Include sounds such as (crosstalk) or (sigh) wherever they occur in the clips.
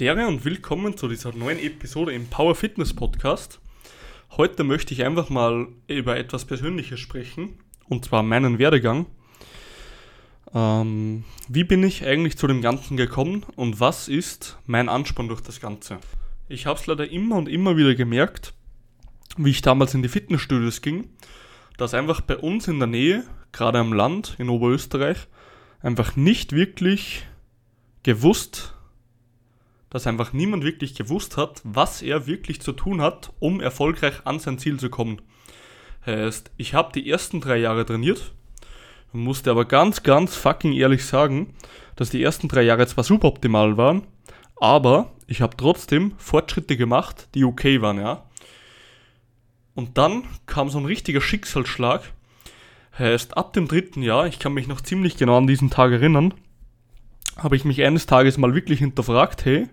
Dere und willkommen zu dieser neuen Episode im Power Fitness Podcast. Heute möchte ich einfach mal über etwas Persönliches sprechen, und zwar meinen Werdegang. Ähm, wie bin ich eigentlich zu dem Ganzen gekommen und was ist mein Ansporn durch das Ganze? Ich habe es leider immer und immer wieder gemerkt, wie ich damals in die Fitnessstudios ging, dass einfach bei uns in der Nähe, gerade am Land in Oberösterreich, einfach nicht wirklich gewusst dass einfach niemand wirklich gewusst hat, was er wirklich zu tun hat, um erfolgreich an sein Ziel zu kommen. Heißt, ich habe die ersten drei Jahre trainiert, musste aber ganz, ganz fucking ehrlich sagen, dass die ersten drei Jahre zwar suboptimal waren, aber ich habe trotzdem Fortschritte gemacht, die okay waren, ja. Und dann kam so ein richtiger Schicksalsschlag. Heißt, ab dem dritten Jahr, ich kann mich noch ziemlich genau an diesen Tag erinnern, habe ich mich eines Tages mal wirklich hinterfragt, hey,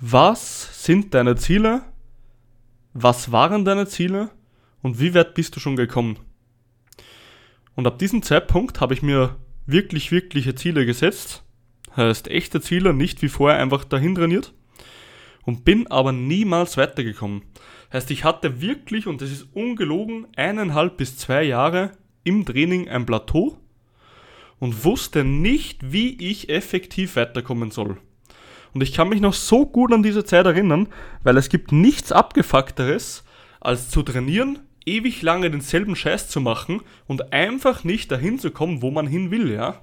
was sind deine Ziele? Was waren deine Ziele? Und wie weit bist du schon gekommen? Und ab diesem Zeitpunkt habe ich mir wirklich, wirkliche Ziele gesetzt. Heißt echte Ziele, nicht wie vorher einfach dahin trainiert. Und bin aber niemals weitergekommen. Heißt, ich hatte wirklich, und das ist ungelogen, eineinhalb bis zwei Jahre im Training ein Plateau und wusste nicht, wie ich effektiv weiterkommen soll. Und ich kann mich noch so gut an diese Zeit erinnern, weil es gibt nichts abgefuckteres, als zu trainieren, ewig lange denselben Scheiß zu machen und einfach nicht dahin zu kommen, wo man hin will, ja.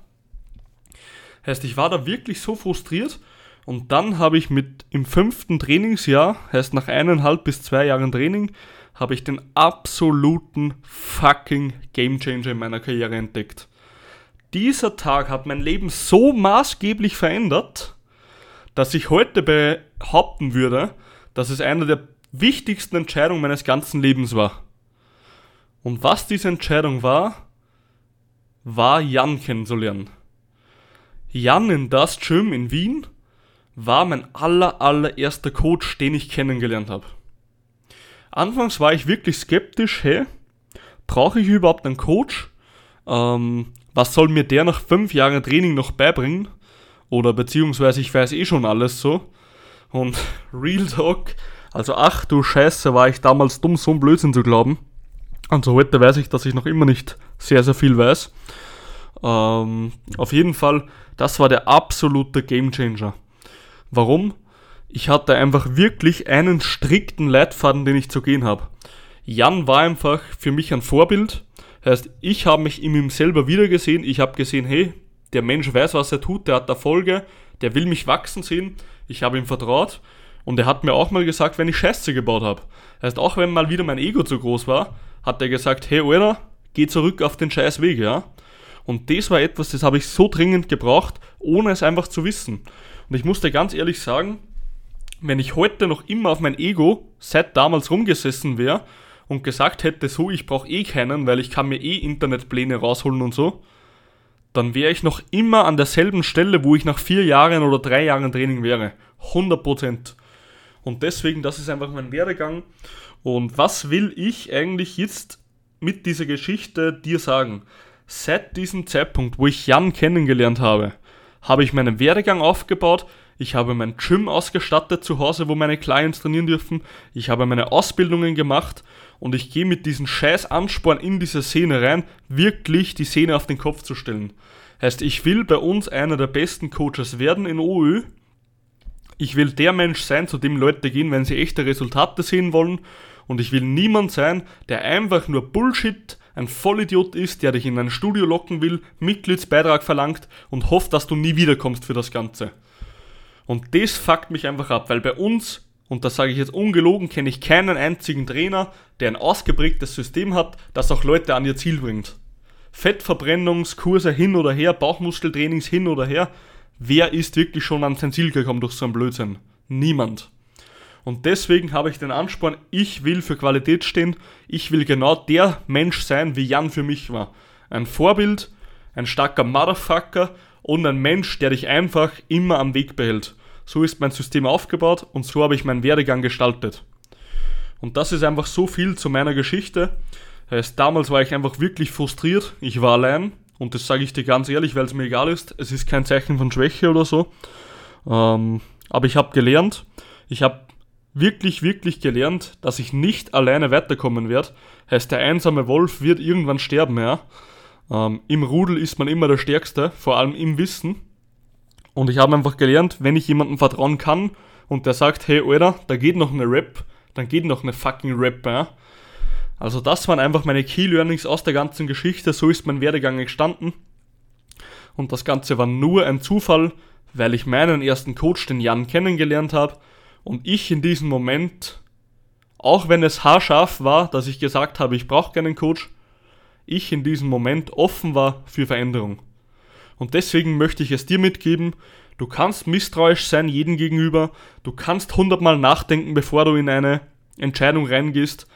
Heißt, ich war da wirklich so frustriert und dann habe ich mit im fünften Trainingsjahr, heißt nach eineinhalb bis zwei Jahren Training, habe ich den absoluten fucking Gamechanger in meiner Karriere entdeckt. Dieser Tag hat mein Leben so maßgeblich verändert, dass ich heute behaupten würde, dass es eine der wichtigsten Entscheidungen meines ganzen Lebens war. Und was diese Entscheidung war, war Jan kennenzulernen. Jan in das Gym in Wien war mein aller, allererster Coach, den ich kennengelernt habe. Anfangs war ich wirklich skeptisch, hey, brauche ich überhaupt einen Coach? Ähm, was soll mir der nach fünf Jahren Training noch beibringen? Oder beziehungsweise ich weiß eh schon alles so. Und (laughs) Real Talk, also ach du Scheiße, war ich damals dumm, so ein Blödsinn zu glauben. Also heute weiß ich, dass ich noch immer nicht sehr, sehr viel weiß. Ähm, auf jeden Fall, das war der absolute Gamechanger. Warum? Ich hatte einfach wirklich einen strikten Leitfaden, den ich zu gehen habe. Jan war einfach für mich ein Vorbild. Heißt, ich habe mich in ihm selber wiedergesehen. Ich habe gesehen, hey, der Mensch weiß, was er tut, der hat Erfolge, der will mich wachsen sehen, ich habe ihm vertraut und er hat mir auch mal gesagt, wenn ich Scheiße gebaut habe. Heißt, auch wenn mal wieder mein Ego zu groß war, hat er gesagt, hey Alter, geh zurück auf den scheiß Weg, ja. Und das war etwas, das habe ich so dringend gebraucht, ohne es einfach zu wissen. Und ich musste ganz ehrlich sagen, wenn ich heute noch immer auf mein Ego seit damals rumgesessen wäre und gesagt hätte, so, ich brauche eh keinen, weil ich kann mir eh Internetpläne rausholen und so, dann wäre ich noch immer an derselben Stelle, wo ich nach vier Jahren oder drei Jahren Training wäre. 100%. Und deswegen, das ist einfach mein Werdegang. Und was will ich eigentlich jetzt mit dieser Geschichte dir sagen? Seit diesem Zeitpunkt, wo ich Jan kennengelernt habe, habe ich meinen Werdegang aufgebaut, ich habe mein Gym ausgestattet zu Hause, wo meine Clients trainieren dürfen, ich habe meine Ausbildungen gemacht und ich gehe mit diesem scheiß Ansporn in diese Szene rein, wirklich die Szene auf den Kopf zu stellen. Heißt, ich will bei uns einer der besten Coaches werden in OÖ. Ich will der Mensch sein, zu dem Leute gehen, wenn sie echte Resultate sehen wollen. Und ich will niemand sein, der einfach nur Bullshit, ein Vollidiot ist, der dich in ein Studio locken will, Mitgliedsbeitrag verlangt und hofft, dass du nie wiederkommst für das Ganze. Und das fuckt mich einfach ab, weil bei uns und das sage ich jetzt ungelogen, kenne ich keinen einzigen Trainer, der ein ausgeprägtes System hat, das auch Leute an ihr Ziel bringt. Fettverbrennungskurse hin oder her, Bauchmuskeltrainings hin oder her. Wer ist wirklich schon an sein Ziel gekommen durch so einen Blödsinn? Niemand. Und deswegen habe ich den Ansporn, ich will für Qualität stehen, ich will genau der Mensch sein, wie Jan für mich war. Ein Vorbild, ein starker Motherfucker und ein Mensch, der dich einfach immer am Weg behält. So ist mein System aufgebaut und so habe ich meinen Werdegang gestaltet. Und das ist einfach so viel zu meiner Geschichte. Heißt, damals war ich einfach wirklich frustriert. Ich war allein und das sage ich dir ganz ehrlich, weil es mir egal ist. Es ist kein Zeichen von Schwäche oder so. Ähm, aber ich habe gelernt, ich habe wirklich, wirklich gelernt, dass ich nicht alleine weiterkommen werde. Heißt, der einsame Wolf wird irgendwann sterben, ja. Ähm, Im Rudel ist man immer der Stärkste, vor allem im Wissen. Und ich habe einfach gelernt, wenn ich jemandem vertrauen kann und der sagt, hey Alter, da geht noch eine Rap, dann geht noch eine fucking Rap, ja. Also das waren einfach meine Key Learnings aus der ganzen Geschichte, so ist mein Werdegang entstanden. Und das Ganze war nur ein Zufall, weil ich meinen ersten Coach, den Jan, kennengelernt habe und ich in diesem Moment, auch wenn es haarscharf war, dass ich gesagt habe, ich brauche keinen Coach, ich in diesem Moment offen war für Veränderung. Und deswegen möchte ich es dir mitgeben, du kannst misstrauisch sein jedem gegenüber, du kannst hundertmal nachdenken, bevor du in eine Entscheidung reingehst,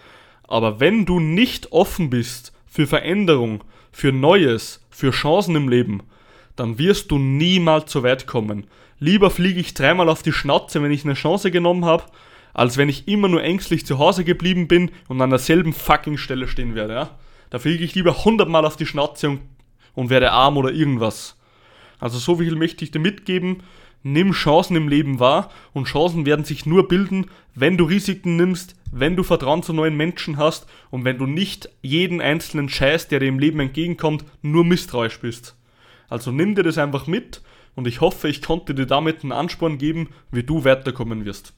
aber wenn du nicht offen bist für Veränderung, für Neues, für Chancen im Leben, dann wirst du niemals so weit kommen. Lieber fliege ich dreimal auf die Schnauze, wenn ich eine Chance genommen habe, als wenn ich immer nur ängstlich zu Hause geblieben bin und an derselben fucking Stelle stehen werde. Ja? Da fliege ich lieber hundertmal auf die Schnauze und, und werde arm oder irgendwas. Also so viel möchte ich dir mitgeben. Nimm Chancen im Leben wahr und Chancen werden sich nur bilden, wenn du Risiken nimmst, wenn du Vertrauen zu neuen Menschen hast und wenn du nicht jeden einzelnen Scheiß, der dir im Leben entgegenkommt, nur misstrauisch bist. Also nimm dir das einfach mit und ich hoffe, ich konnte dir damit einen Ansporn geben, wie du weiterkommen wirst.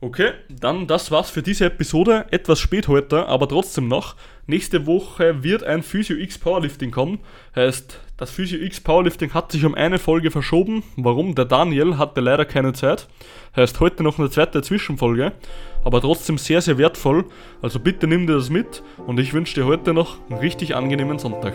Okay, dann das war's für diese Episode. Etwas spät heute, aber trotzdem noch. Nächste Woche wird ein Physio X Powerlifting kommen. Heißt, das Physio X Powerlifting hat sich um eine Folge verschoben. Warum? Der Daniel hatte leider keine Zeit. Heißt, heute noch eine zweite Zwischenfolge. Aber trotzdem sehr, sehr wertvoll. Also bitte nimm dir das mit und ich wünsche dir heute noch einen richtig angenehmen Sonntag.